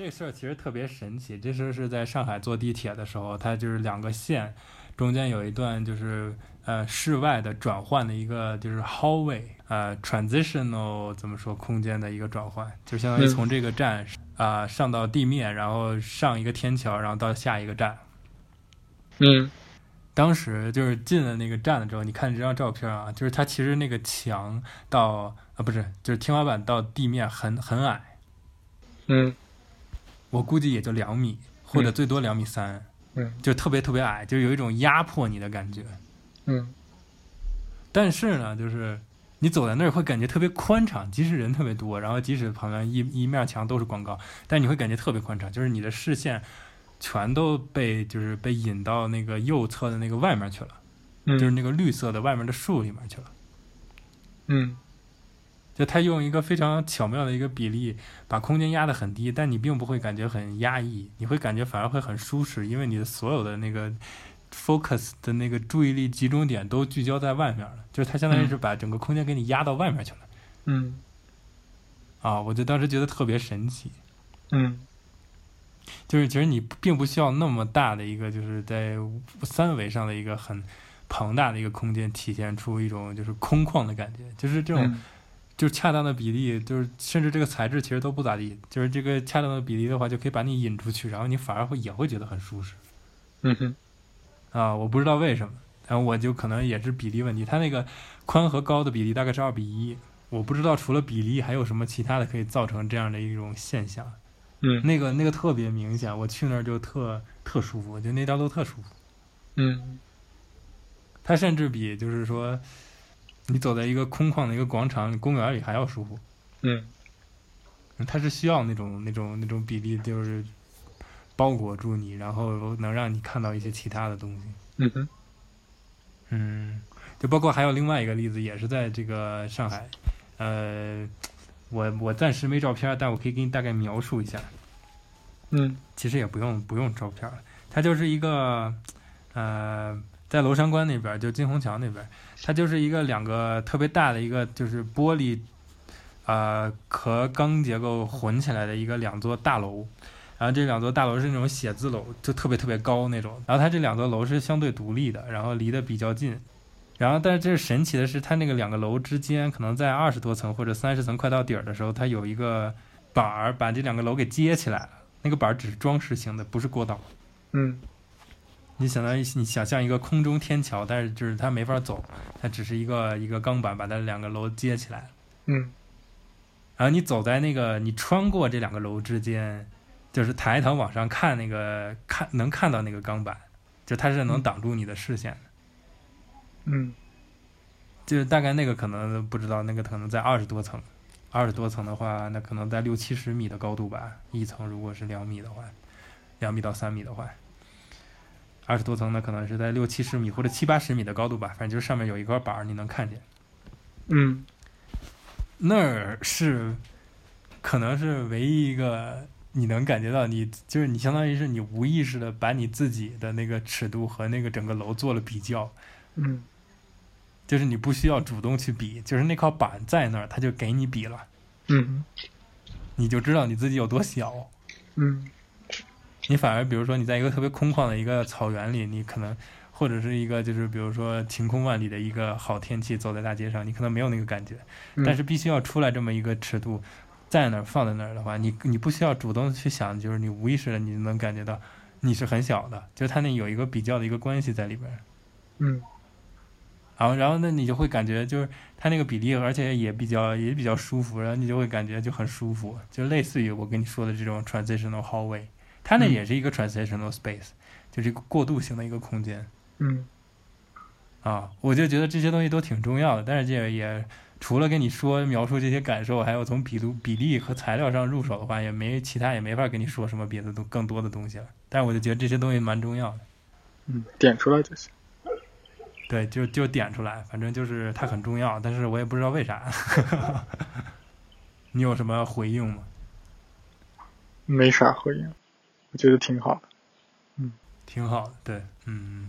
这个事儿其实特别神奇，这事儿是在上海坐地铁的时候，它就是两个线中间有一段就是呃室外的转换的一个就是 hallway 呃 transitional 怎么说空间的一个转换，就相当于嗯从这个站啊、上到地面，然后上一个天桥，然后到下一个站。嗯当时就是进了那个站的时候，你看这张照片啊，就是它其实那个墙到啊不是，就是天花板到地面很很矮，嗯我估计也就两米，或者嗯。最多两米三，嗯。就特别特别矮，就有一种压迫你的感觉。嗯。但是呢，就是你走在那儿会感觉特别宽敞，即使人特别多，然后即使旁边一一面墙都是广告，但你会感觉特别宽敞，就是你的视线全都被就是被引到那个右侧的那个外面去了，嗯，就是那个绿色的外面的树里面去了。嗯就他用一个非常巧妙的一个比例，把空间压得很低，但你并不会感觉很压抑，你会感觉反而会很舒适，因为你的所有的那个 focus 的那个注意力集中点都聚焦在外面了，就是它相当于是把整个空间给你压到外面去了。嗯啊，我就当时觉得特别神奇，嗯就是其实你并不需要那么大的一个，就是在三维上的一个很庞大的一个空间，体现出一种就是空旷的感觉，就是这种。嗯就是恰当的比例，就是甚至这个材质其实都不咋地，就是这个恰当的比例的话，就可以把你引出去，然后你反而会也会觉得很舒适嗯哼啊！我不知道为什么，然后我就可能也是比例问题，它那个宽和高的比例大概是二比一，我不知道除了比例还有什么其他的可以造成这样的一种现象。嗯那个那个特别明显，我去那儿就特特舒服，我觉得那条路特舒服。嗯它甚至比就是说，你走在一个空旷的一个广场、公园里还要舒服。嗯它是需要那种那种那种比例，就是包裹住你，然后能让你看到一些其他的东西。嗯哼嗯，就包括还有另外一个例子，也是在这个上海，呃，我我暂时没照片，但我可以给你大概描述一下。嗯其实也不用不用照片了，它就是一个，呃，在娄山关那边，就金虹桥那边，它就是一个两个特别大的一个就是玻璃，呃，和钢结构混起来的一个两座大楼，然后这两座大楼是那种写字楼，就特别特别高那种，然后它这两座楼是相对独立的，然后离得比较近。然后，但是这神奇的是，它那个两个楼之间，可能在二十多层或者三十层快到底儿的时候，它有一个板儿把这两个楼给接起来了。那个板儿只是装饰性的，不是过道。嗯你相当于你想象一个空中天桥，但是就是它没法走，它只是一个一个钢板把它两个楼接起来。嗯然后你走在那个，你穿过这两个楼之间，就是抬头往上看，那个看能看到那个钢板，就它是能挡住你的视线的。嗯就是大概那个可能不知道，那个可能在二十多层，二十多层的话，那可能在六七十米的高度吧。一层如果是两米的话，两米到三米的话，二十多层的可能是在六七十米或者七八十米的高度吧。反正就是上面有一块板儿，你能看见。嗯那儿是可能是唯一一个你能感觉到你就是你相当于是你无意识的把你自己的那个尺度和那个整个楼做了比较，嗯就是你不需要主动去比，就是那块板在那儿，它就给你比了。嗯你就知道你自己有多小。嗯你反而比如说你在一个特别空旷的一个草原里，你可能或者是一个就是比如说晴空万里的一个好天气，走在大街上，你可能没有那个感觉。嗯，但是必须要出来这么一个尺度，在那儿放在那儿的话，你你不需要主动去想，就是你无意识的你能感觉到你是很小的，就是它那有一个比较的一个关系在里边。嗯然后，然后那你就会感觉就是它那个比例，而且也比较也比较舒服，然后你就会感觉就很舒服，就类似于我跟你说的这种 transitional hallway，它那嗯也是一个 transitional space，、就是一个过渡型的一个空间嗯啊。我就觉得这些东西都挺重要的，但是这也除了跟你说描述这些感受，还有从比度比例和材料上入手的话，也没其他也没法跟你说什么别的东更多的东西了。但是我就觉得这些东西蛮重要的。嗯，点出来就行。对，就就点出来，反正就是它很重要，但是我也不知道为啥。你有什么回应吗？没啥回应，我觉得挺好的。嗯挺好的，对，嗯，